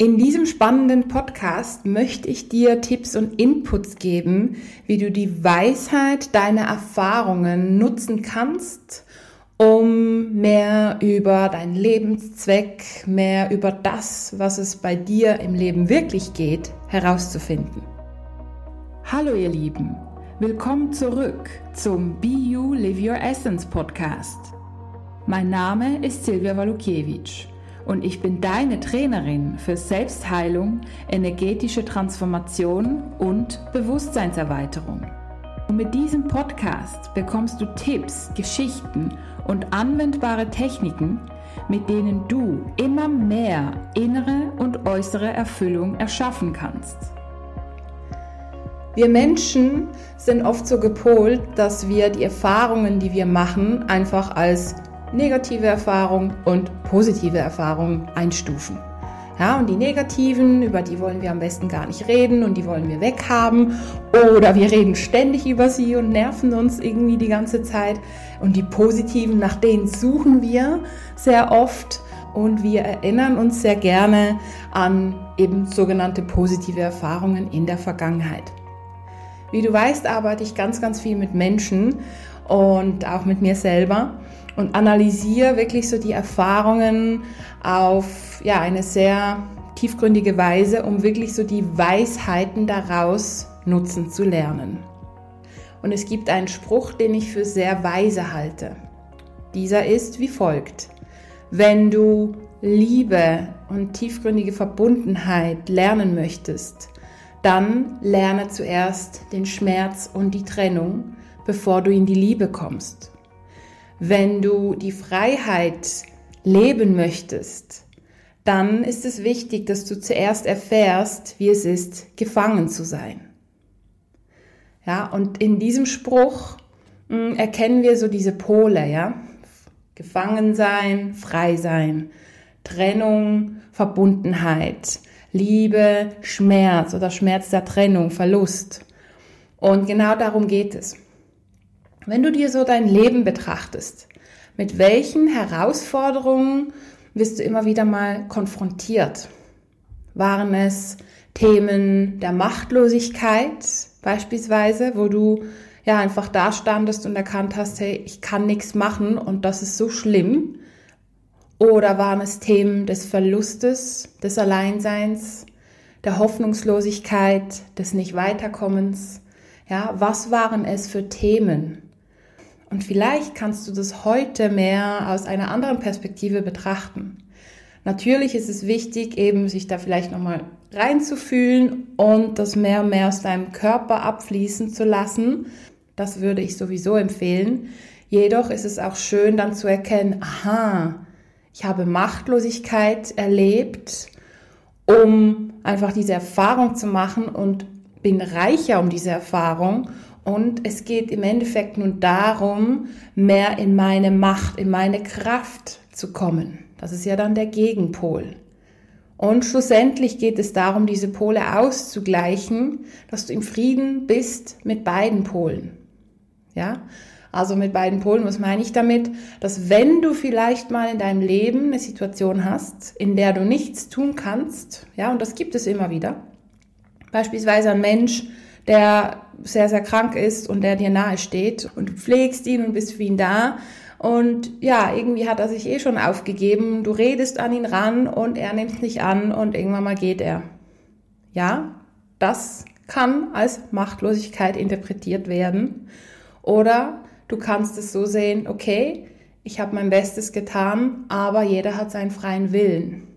In diesem spannenden Podcast möchte ich dir Tipps und Inputs geben, wie du die Weisheit deiner Erfahrungen nutzen kannst, um mehr über deinen Lebenszweck, mehr über das, was es bei dir im Leben wirklich geht, herauszufinden. Hallo ihr Lieben, willkommen zurück zum Be You Live Your Essence Podcast. Mein Name ist Silvia Walukiewicz und ich bin deine Trainerin für Selbstheilung, energetische Transformation und Bewusstseinserweiterung. Und mit diesem Podcast bekommst du Tipps, Geschichten und anwendbare Techniken, mit denen du immer mehr innere und äußere Erfüllung erschaffen kannst. Wir Menschen sind oft so gepolt, dass wir die Erfahrungen, die wir machen, einfach als negative Erfahrung und positive Erfahrung einstufen. Ja, und die negativen, über die wollen wir am besten gar nicht reden und die wollen wir weghaben. Oder wir reden ständig über sie und nerven uns irgendwie die ganze Zeit. Und die positiven, nach denen suchen wir sehr oft. Und wir erinnern uns sehr gerne an eben sogenannte positive Erfahrungen in der Vergangenheit. Wie du weißt, arbeite ich ganz, ganz viel mit Menschen und auch mit mir selber und analysiere wirklich so die Erfahrungen auf ja, eine sehr tiefgründige Weise, um wirklich so die Weisheiten daraus nutzen zu lernen. Und es gibt einen Spruch, den ich für sehr weise halte. Dieser ist wie folgt. Wenn du Liebe und tiefgründige Verbundenheit lernen möchtest, dann lerne zuerst den Schmerz und die Trennung, bevor du in die Liebe kommst. Wenn du die Freiheit leben möchtest, dann ist es wichtig, dass du zuerst erfährst, wie es ist, gefangen zu sein. Ja, und in diesem Spruch mh, hm, erkennen wir so diese Pole, ja? Gefangen sein, frei sein, Trennung, Verbundenheit, Liebe, Schmerz oder Schmerz der Trennung, Verlust. Und genau darum geht es. Wenn du dir so dein Leben betrachtest, mit welchen Herausforderungen wirst du immer wieder mal konfrontiert? Waren es Themen der Machtlosigkeit beispielsweise, wo du ja einfach da standest und erkannt hast, hey, ich kann nichts machen und das ist so schlimm? Oder waren es Themen des Verlustes, des Alleinseins, der Hoffnungslosigkeit, des Nicht-Weiterkommens? Ja, was waren es für Themen? Und vielleicht kannst du das heute mehr aus einer anderen Perspektive betrachten. Natürlich ist es wichtig, eben sich da vielleicht nochmal reinzufühlen und das mehr und mehr aus deinem Körper abfließen zu lassen. Das würde ich sowieso empfehlen. Jedoch ist es auch schön dann zu erkennen, aha, ich habe Machtlosigkeit erlebt, um einfach diese Erfahrung zu machen und bin reicher um diese Erfahrung und es geht im Endeffekt nun darum, mehr in meine Macht, in meine Kraft zu kommen. Das ist ja dann der Gegenpol. Und schlussendlich geht es darum, diese Pole auszugleichen, dass du im Frieden bist mit beiden Polen. Ja? Also mit beiden Polen, was meine ich damit? Dass wenn du vielleicht mal in deinem Leben eine Situation hast, in der du nichts tun kannst, ja, und das gibt es immer wieder. Beispielsweise ein Mensch, der sehr, sehr krank ist und der dir nahe steht und du pflegst ihn und bist für ihn da. Und ja, irgendwie hat er sich eh schon aufgegeben. Du redest an ihn ran und er nimmt nicht an und irgendwann mal geht er. Ja, das kann als Machtlosigkeit interpretiert werden. Oder du kannst es so sehen, okay, ich habe mein Bestes getan, aber jeder hat seinen freien Willen.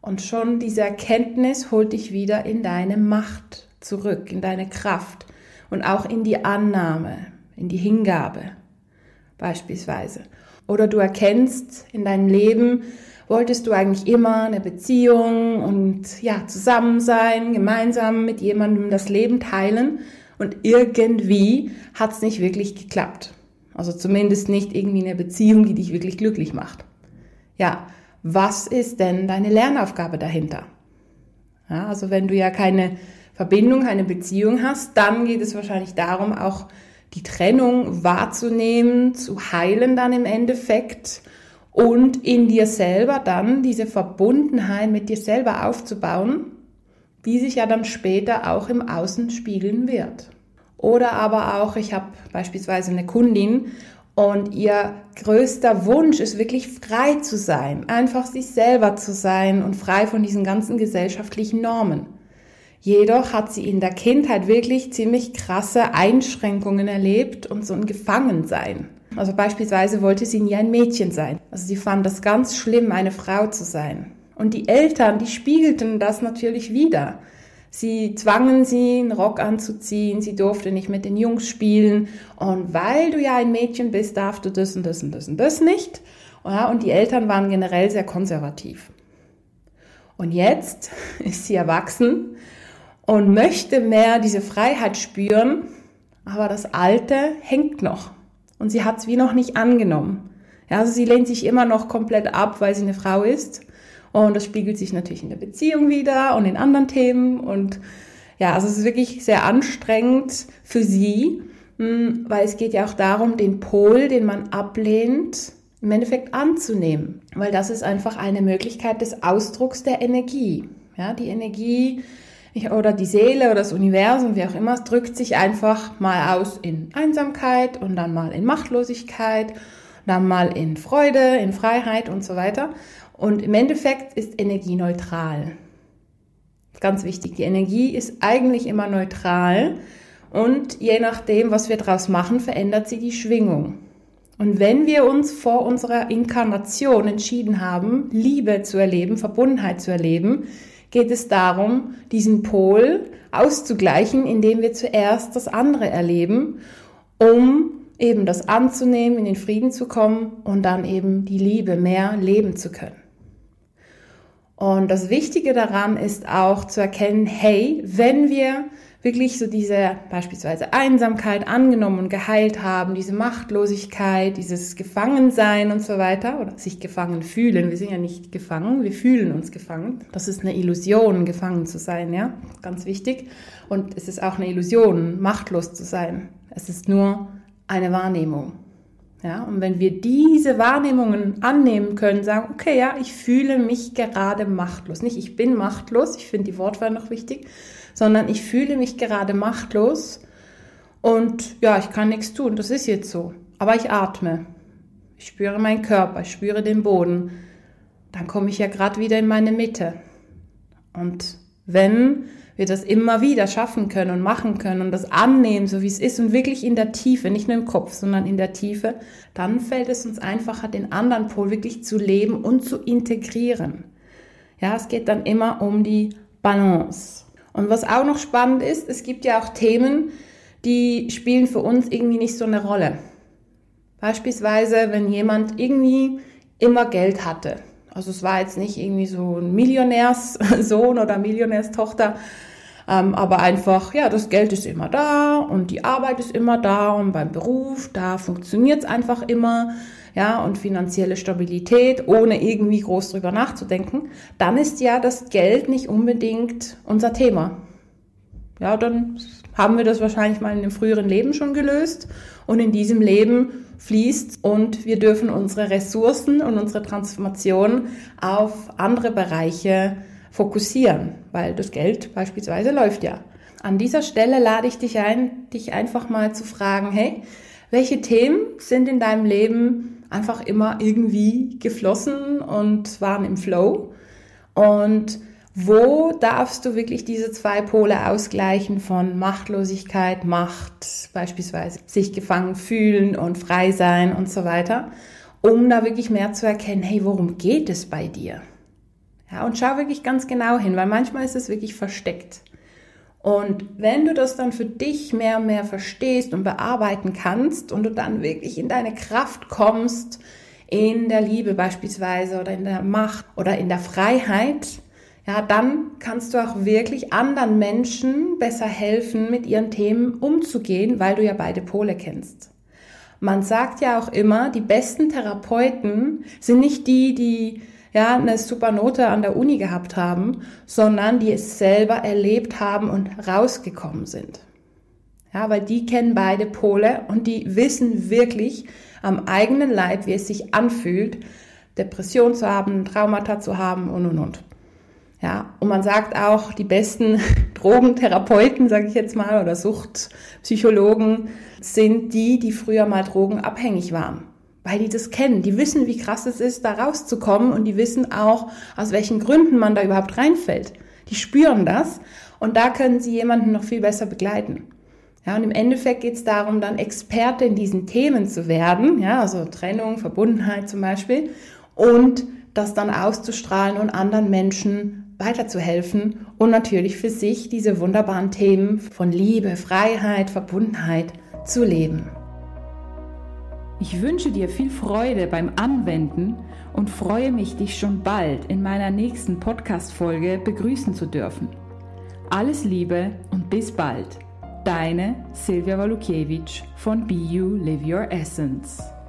Und schon diese Erkenntnis holt dich wieder in deine Macht zurück, in deine Kraft und auch in die Annahme, in die Hingabe beispielsweise. Oder du erkennst in deinem Leben, wolltest du eigentlich immer eine Beziehung und ja, zusammen sein, gemeinsam mit jemandem das Leben teilen und irgendwie hat es nicht wirklich geklappt. Also zumindest nicht irgendwie eine Beziehung, die dich wirklich glücklich macht. Ja, was ist denn deine Lernaufgabe dahinter? Ja, also wenn du ja keine Verbindung, keine Beziehung hast, dann geht es wahrscheinlich darum, auch die Trennung wahrzunehmen, zu heilen dann im Endeffekt und in dir selber dann diese Verbundenheit mit dir selber aufzubauen, die sich ja dann später auch im Außen spiegeln wird. Oder aber auch, ich habe beispielsweise eine Kundin und ihr größter Wunsch ist wirklich frei zu sein, einfach sich selber zu sein und frei von diesen ganzen gesellschaftlichen Normen. Jedoch hat sie in der Kindheit wirklich ziemlich krasse Einschränkungen erlebt und so ein Gefangensein. Also beispielsweise wollte sie nie ein Mädchen sein. Also sie fand das ganz schlimm, eine Frau zu sein. Und die Eltern, die spiegelten das natürlich wieder. Sie zwangen sie, einen Rock anzuziehen, sie durfte nicht mit den Jungs spielen. Und weil du ja ein Mädchen bist, darfst du das und das und das und das nicht. Und die Eltern waren generell sehr konservativ. Und jetzt ist sie erwachsen und möchte mehr diese Freiheit spüren, aber das Alte hängt noch. Und sie hat es wie noch nicht angenommen. Ja, also sie lehnt sich immer noch komplett ab, weil sie eine Frau ist und das spiegelt sich natürlich in der Beziehung wieder und in anderen Themen. Und ja, also es ist wirklich sehr anstrengend für sie, hm, weil es geht ja auch darum, den Pol, den man ablehnt, im Endeffekt anzunehmen. Weil das ist einfach eine Möglichkeit des Ausdrucks der Energie. Ja, die Energie oder die Seele oder das Universum, wie auch immer, drückt sich einfach mal aus in Einsamkeit und dann mal in Machtlosigkeit, dann mal in Freude, in Freiheit und so weiter. Und im Endeffekt ist Energie neutral. Ganz wichtig, die Energie ist eigentlich immer neutral und je nachdem, was wir daraus machen, verändert sie die Schwingung. Und wenn wir uns vor unserer Inkarnation entschieden haben, Liebe zu erleben, Verbundenheit zu erleben, geht es darum, diesen Pol auszugleichen, indem wir zuerst das andere erleben, um eben das anzunehmen, in den Frieden zu kommen und dann eben die Liebe mehr leben zu können. Und das Wichtige daran ist auch zu erkennen, hey, wenn wir wirklich so diese beispielsweise Einsamkeit angenommen und geheilt haben, diese Machtlosigkeit, dieses Gefangensein und so weiter oder sich gefangen fühlen. Wir sind ja nicht gefangen, wir fühlen uns gefangen. Das ist eine Illusion, gefangen zu sein, ja, ganz wichtig. Und es ist auch eine Illusion, machtlos zu sein. Es ist nur eine Wahrnehmung. Ja, und wenn wir diese Wahrnehmungen annehmen können, sagen, okay, ja, ich fühle mich gerade machtlos. Nicht ich bin machtlos, ich finde die Wortwahl noch wichtig, sondern ich fühle mich gerade machtlos und ja, ich kann nichts tun, das ist jetzt so. Aber ich atme. Ich spüre meinen Körper, ich spüre den Boden. Dann komme ich ja gerade wieder in meine Mitte. Und wenn wir das immer wieder schaffen können und machen können und das annehmen, so wie es ist und wirklich in der Tiefe, nicht nur im Kopf, sondern in der Tiefe, dann fällt es uns einfacher, den anderen Pol wirklich zu leben und zu integrieren. Ja, es geht dann immer um die Balance. Und was auch noch spannend ist, es gibt ja auch Themen, die spielen für uns irgendwie nicht so eine Rolle. Beispielsweise, wenn jemand irgendwie immer Geld hatte. Also es war jetzt nicht irgendwie so ein Millionärssohn oder Millionärstochter, ähm, aber einfach, ja, das Geld ist immer da und die Arbeit ist immer da und beim Beruf, da funktioniert es einfach immer, ja, und finanzielle Stabilität, ohne irgendwie groß drüber nachzudenken, dann ist ja das Geld nicht unbedingt unser Thema. Ja, dann haben wir das wahrscheinlich mal in einem früheren Leben schon gelöst und in diesem Leben fließt und wir dürfen unsere Ressourcen und unsere Transformation auf andere Bereiche fokussieren, weil das Geld beispielsweise läuft ja. An dieser Stelle lade ich dich ein, dich einfach mal zu fragen, hey, welche Themen sind in deinem Leben einfach immer irgendwie geflossen und waren im Flow? Und wo darfst du wirklich diese zwei Pole ausgleichen von Machtlosigkeit, Macht, beispielsweise sich gefangen fühlen und frei sein und so weiter, um da wirklich mehr zu erkennen, hey, worum geht es bei dir? Ja, und schau wirklich ganz genau hin, weil manchmal ist es wirklich versteckt. Und wenn du das dann für dich mehr und mehr verstehst und bearbeiten kannst und du dann wirklich in deine Kraft kommst, in der Liebe beispielsweise oder in der Macht oder in der Freiheit, ja, dann kannst du auch wirklich anderen Menschen besser helfen, mit ihren Themen umzugehen, weil du ja beide Pole kennst. Man sagt ja auch immer, die besten Therapeuten sind nicht die, die ja, eine super Note an der Uni gehabt haben, sondern die es selber erlebt haben und rausgekommen sind. Ja, weil die kennen beide Pole und die wissen wirklich am eigenen Leib, wie es sich anfühlt, Depression zu haben, Traumata zu haben und und und. Ja, und man sagt auch, die besten Drogentherapeuten, sage ich jetzt mal, oder Suchtpsychologen sind die, die früher mal drogenabhängig waren. Weil die das kennen. Die wissen, wie krass es ist, da rauszukommen und die wissen auch, aus welchen Gründen man da überhaupt reinfällt. Die spüren das und da können sie jemanden noch viel besser begleiten. Ja, und im Endeffekt geht es darum, dann Experte in diesen Themen zu werden, ja, also Trennung, Verbundenheit zum Beispiel, und das dann auszustrahlen und anderen Menschen weiterzuhelfen und natürlich für sich diese wunderbaren Themen von Liebe, Freiheit, Verbundenheit zu leben. Ich wünsche dir viel Freude beim Anwenden und freue mich, dich schon bald in meiner nächsten Podcast-Folge begrüßen zu dürfen. Alles Liebe und bis bald. Deine Silvia Walukiewicz von Be You Live Your Essence.